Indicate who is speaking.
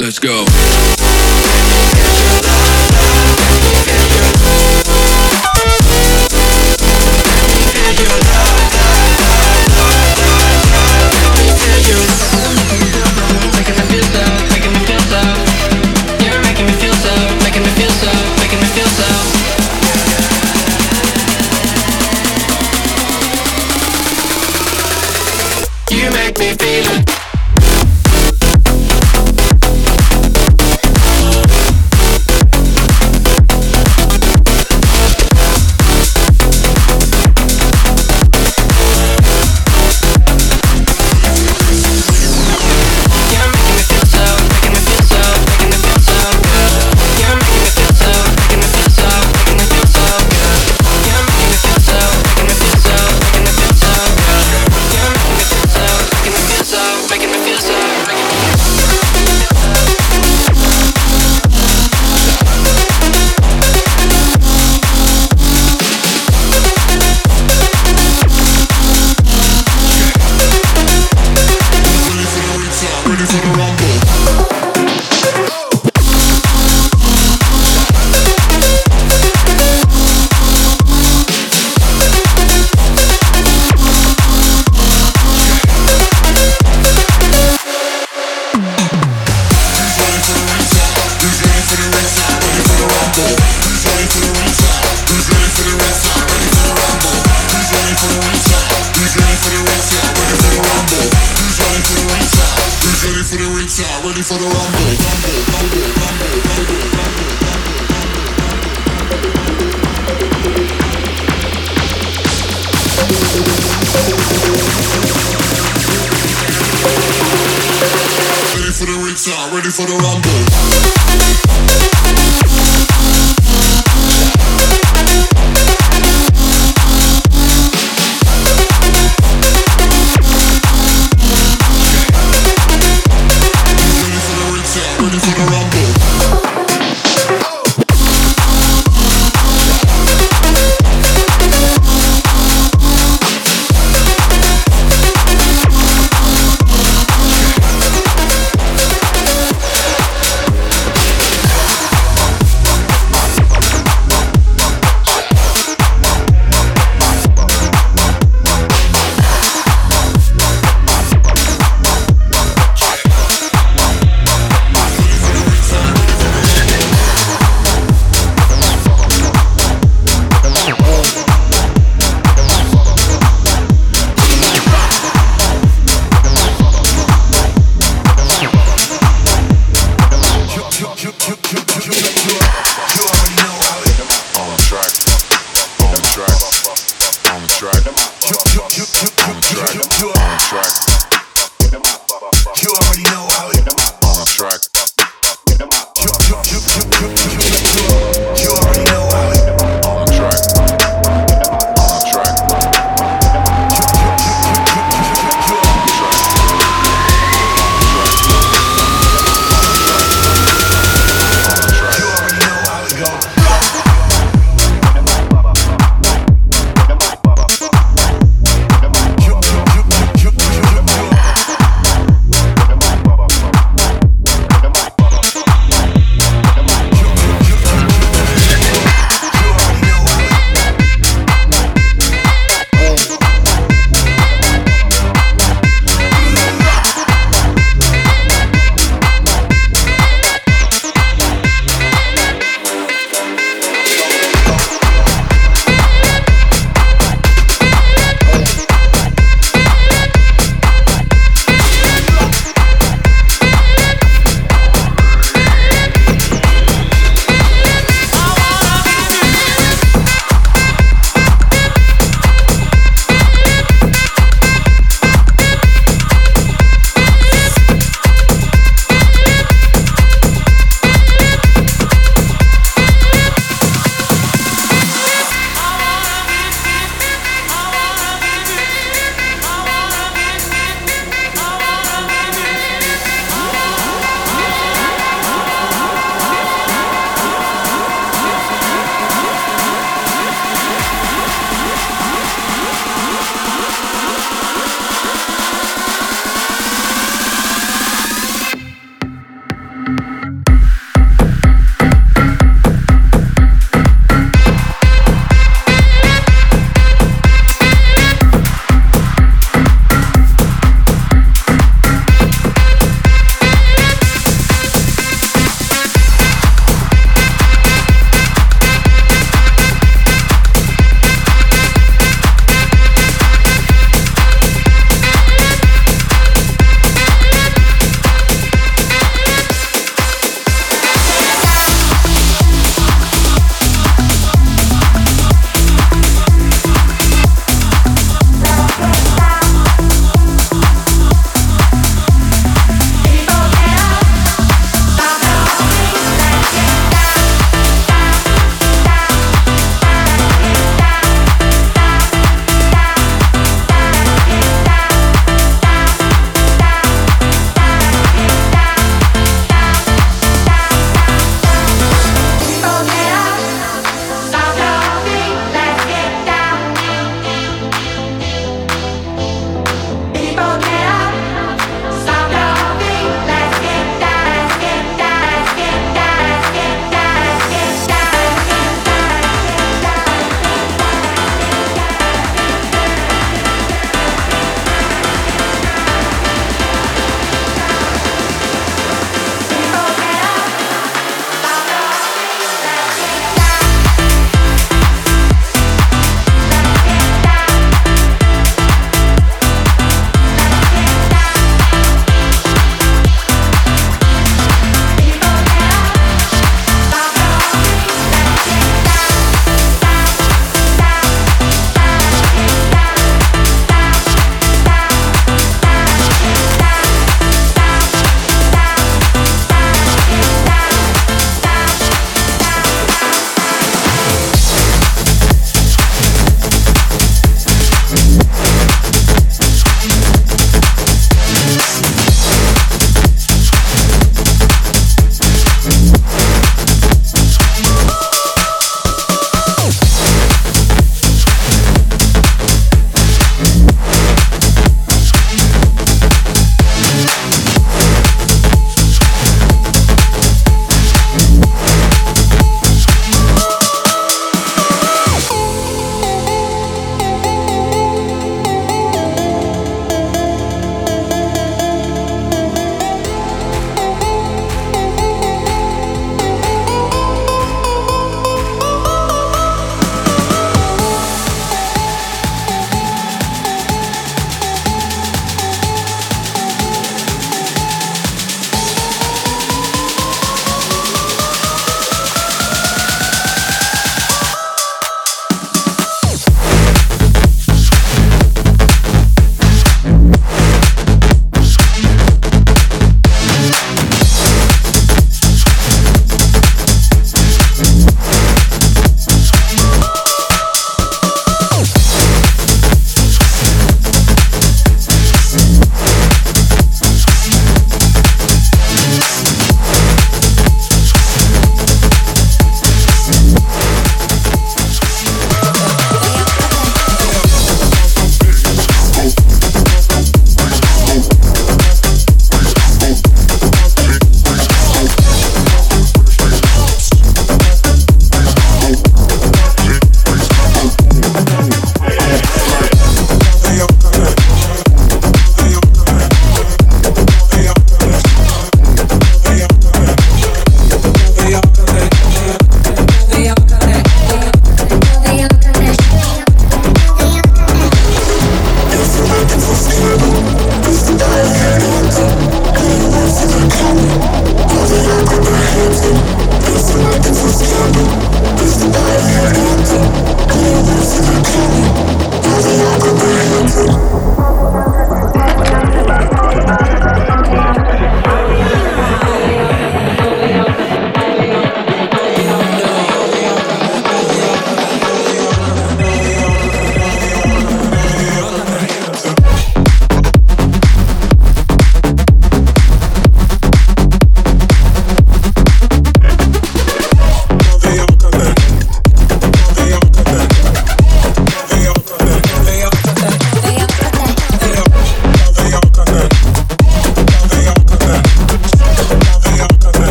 Speaker 1: Ready for the ringside, ready for the rumble.